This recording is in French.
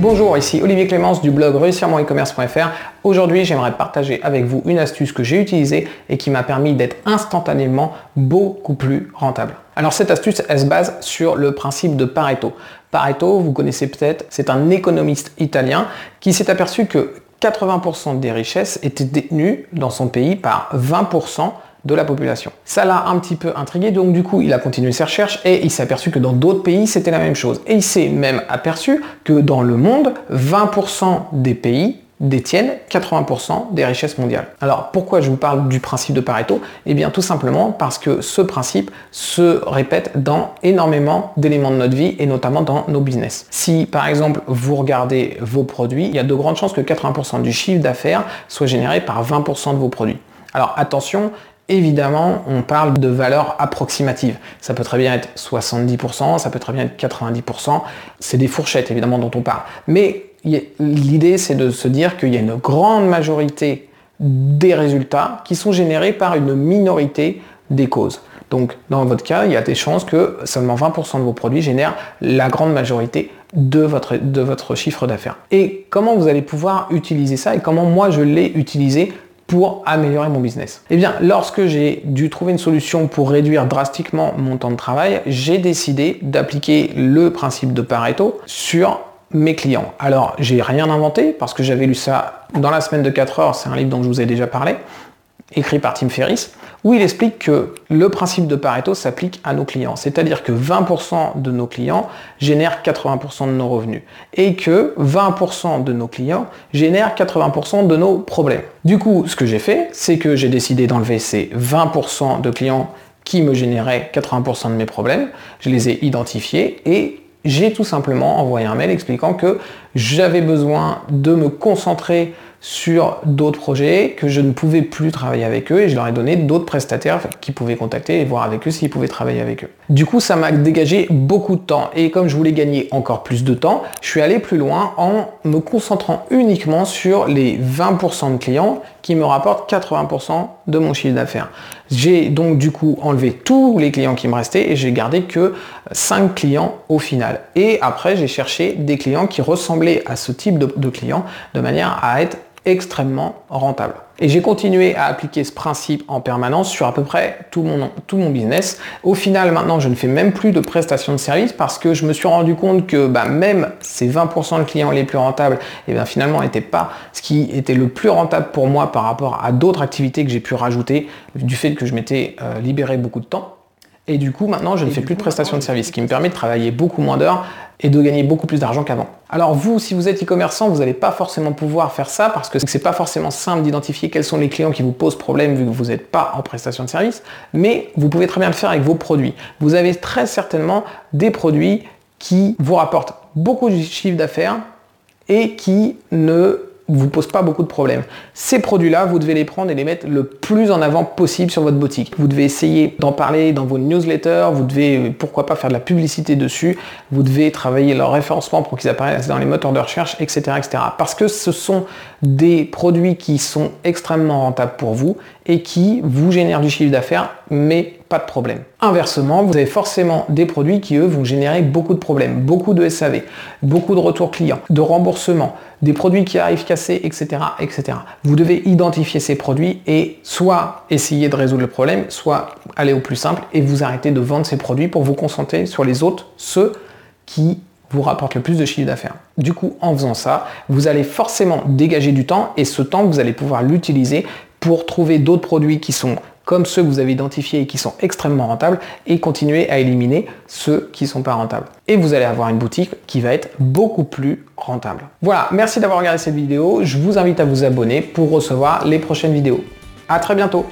Bonjour, ici Olivier Clémence du blog réussir e-commerce.fr. Aujourd'hui, j'aimerais partager avec vous une astuce que j'ai utilisée et qui m'a permis d'être instantanément beaucoup plus rentable. Alors cette astuce, elle se base sur le principe de Pareto. Pareto, vous connaissez peut-être, c'est un économiste italien qui s'est aperçu que 80% des richesses étaient détenues dans son pays par 20% de la population. Ça l'a un petit peu intrigué, donc du coup il a continué ses recherches et il s'est aperçu que dans d'autres pays c'était la même chose. Et il s'est même aperçu que dans le monde, 20% des pays détiennent 80% des richesses mondiales. Alors pourquoi je vous parle du principe de Pareto? Eh bien tout simplement parce que ce principe se répète dans énormément d'éléments de notre vie et notamment dans nos business. Si par exemple vous regardez vos produits, il y a de grandes chances que 80% du chiffre d'affaires soit généré par 20% de vos produits. Alors attention, Évidemment, on parle de valeurs approximatives. Ça peut très bien être 70%, ça peut très bien être 90%. C'est des fourchettes évidemment dont on parle. Mais l'idée c'est de se dire qu'il y a une grande majorité des résultats qui sont générés par une minorité des causes. Donc dans votre cas, il y a des chances que seulement 20% de vos produits génèrent la grande majorité de votre, de votre chiffre d'affaires. Et comment vous allez pouvoir utiliser ça et comment moi je l'ai utilisé pour améliorer mon business Eh bien, lorsque j'ai dû trouver une solution pour réduire drastiquement mon temps de travail, j'ai décidé d'appliquer le principe de Pareto sur mes clients. Alors, j'ai rien inventé parce que j'avais lu ça dans la semaine de 4 heures, c'est un livre dont je vous ai déjà parlé, écrit par Tim Ferriss où il explique que le principe de Pareto s'applique à nos clients. C'est-à-dire que 20% de nos clients génèrent 80% de nos revenus et que 20% de nos clients génèrent 80% de nos problèmes. Du coup, ce que j'ai fait, c'est que j'ai décidé d'enlever ces 20% de clients qui me généraient 80% de mes problèmes. Je les ai identifiés et j'ai tout simplement envoyé un mail expliquant que j'avais besoin de me concentrer sur d'autres projets, que je ne pouvais plus travailler avec eux et je leur ai donné d'autres prestataires qui pouvaient contacter et voir avec eux s'ils pouvaient travailler avec eux. Du coup, ça m'a dégagé beaucoup de temps et comme je voulais gagner encore plus de temps, je suis allé plus loin en me concentrant uniquement sur les 20% de clients qui me rapportent 80% de mon chiffre d'affaires. J'ai donc du coup enlevé tous les clients qui me restaient et j'ai gardé que 5 clients au final. Et après, j'ai cherché des clients qui ressemblaient à ce type de, de clients de manière à être extrêmement rentable. Et j'ai continué à appliquer ce principe en permanence sur à peu près tout mon, tout mon business. Au final, maintenant, je ne fais même plus de prestations de services parce que je me suis rendu compte que bah, même ces 20% de clients les plus rentables, et eh bien, finalement, n'étaient pas ce qui était le plus rentable pour moi par rapport à d'autres activités que j'ai pu rajouter du fait que je m'étais euh, libéré beaucoup de temps. Et du coup, maintenant, je ne fais plus de prestations de services, ce qui me permet de travailler beaucoup moins d'heures et de gagner beaucoup plus d'argent qu'avant. Alors vous, si vous êtes e-commerçant, vous n'allez pas forcément pouvoir faire ça parce que c'est pas forcément simple d'identifier quels sont les clients qui vous posent problème vu que vous n'êtes pas en prestation de service, mais vous pouvez très bien le faire avec vos produits. Vous avez très certainement des produits qui vous rapportent beaucoup de chiffre d'affaires et qui ne vous pose pas beaucoup de problèmes. Ces produits-là, vous devez les prendre et les mettre le plus en avant possible sur votre boutique. Vous devez essayer d'en parler dans vos newsletters, vous devez pourquoi pas faire de la publicité dessus, vous devez travailler leur référencement pour qu'ils apparaissent dans les moteurs de recherche, etc., etc. Parce que ce sont des produits qui sont extrêmement rentables pour vous et qui vous génèrent du chiffre d'affaires, mais pas de problème. Inversement, vous avez forcément des produits qui, eux, vont générer beaucoup de problèmes, beaucoup de SAV, beaucoup de retours clients, de remboursement, des produits qui arrivent cassés, etc., etc. Vous devez identifier ces produits et soit essayer de résoudre le problème, soit aller au plus simple et vous arrêter de vendre ces produits pour vous concentrer sur les autres, ceux qui vous rapportent le plus de chiffre d'affaires. Du coup, en faisant ça, vous allez forcément dégager du temps et ce temps, vous allez pouvoir l'utiliser pour trouver d'autres produits qui sont comme ceux que vous avez identifiés et qui sont extrêmement rentables et continuer à éliminer ceux qui ne sont pas rentables. Et vous allez avoir une boutique qui va être beaucoup plus rentable. Voilà, merci d'avoir regardé cette vidéo. Je vous invite à vous abonner pour recevoir les prochaines vidéos. À très bientôt